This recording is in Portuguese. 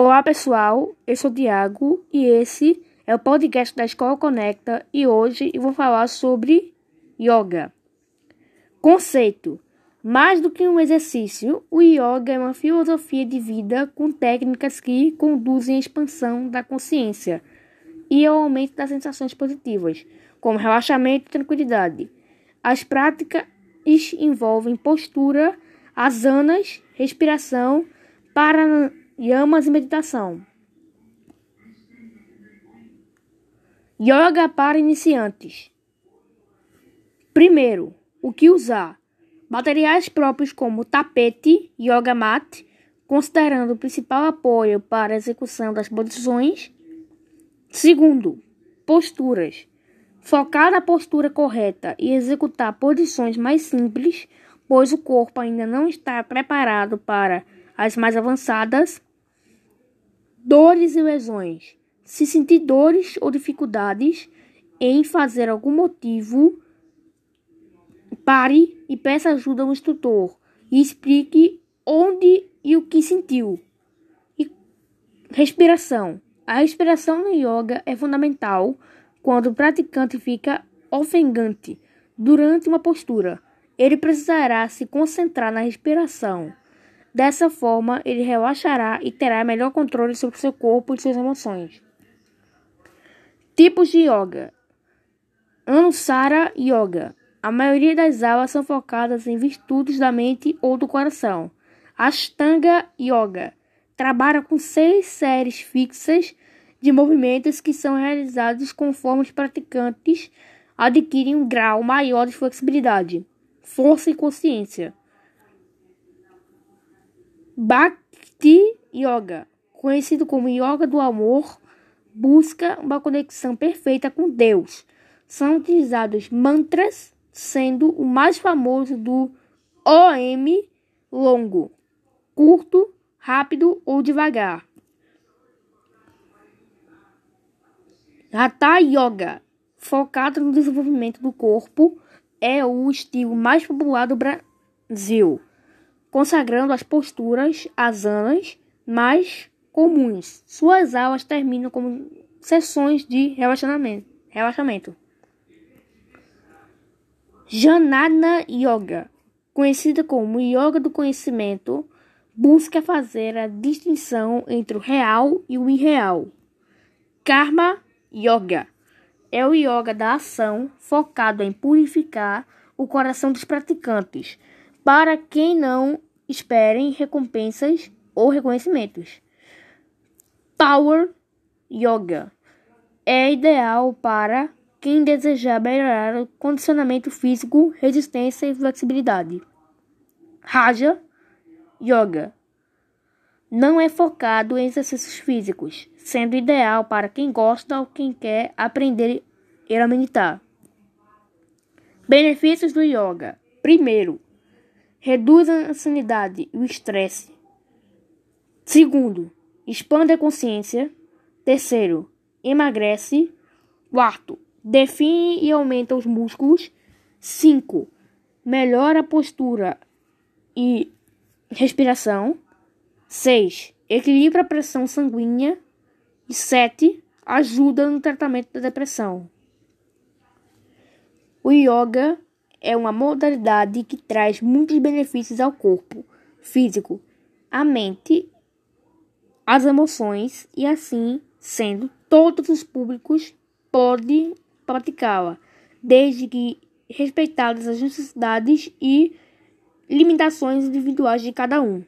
Olá pessoal, eu sou o Tiago e esse é o podcast da Escola Conecta e hoje eu vou falar sobre yoga. Conceito: mais do que um exercício, o yoga é uma filosofia de vida com técnicas que conduzem à expansão da consciência e ao aumento das sensações positivas, como relaxamento e tranquilidade. As práticas envolvem postura, asanas, respiração, para Yamas e meditação. Yoga para iniciantes. Primeiro, o que usar? Materiais próprios como tapete, yoga mat, considerando o principal apoio para a execução das posições. Segundo, posturas. Focar na postura correta e executar posições mais simples, pois o corpo ainda não está preparado para as mais avançadas. Dores e lesões. Se sentir dores ou dificuldades em fazer algum motivo, pare e peça ajuda ao instrutor e explique onde e o que sentiu. E respiração. A respiração no yoga é fundamental quando o praticante fica ofegante durante uma postura. Ele precisará se concentrar na respiração. Dessa forma, ele relaxará e terá melhor controle sobre seu corpo e suas emoções. Tipos de yoga: Anusara Yoga. A maioria das aulas são focadas em virtudes da mente ou do coração. Ashtanga Yoga trabalha com seis séries fixas de movimentos que são realizados conforme os praticantes adquirem um grau maior de flexibilidade, força e consciência. Bhakti Yoga, conhecido como Yoga do Amor, busca uma conexão perfeita com Deus. São utilizados mantras, sendo o mais famoso do OM longo, curto, rápido ou devagar. Hatha Yoga, focado no desenvolvimento do corpo, é o estilo mais popular do Brasil consagrando as posturas asanas mais comuns. Suas aulas terminam como sessões de relaxamento. relaxamento. Janana Yoga, conhecida como Yoga do Conhecimento, busca fazer a distinção entre o real e o irreal. Karma Yoga é o yoga da ação focado em purificar o coração dos praticantes, para quem não esperem recompensas ou reconhecimentos. Power Yoga é ideal para quem desejar melhorar o condicionamento físico, resistência e flexibilidade. Raja Yoga não é focado em exercícios físicos, sendo ideal para quem gosta ou quem quer aprender a meditar. Benefícios do yoga: primeiro, reduz a ansiedade e o estresse. Segundo, expande a consciência. Terceiro, emagrece. Quarto, define e aumenta os músculos. Cinco, melhora a postura e respiração. Seis, equilibra a pressão sanguínea. E sete, ajuda no tratamento da depressão. O yoga é uma modalidade que traz muitos benefícios ao corpo físico, à mente, às emoções e assim sendo todos os públicos podem praticá-la, desde que respeitadas as necessidades e limitações individuais de cada um.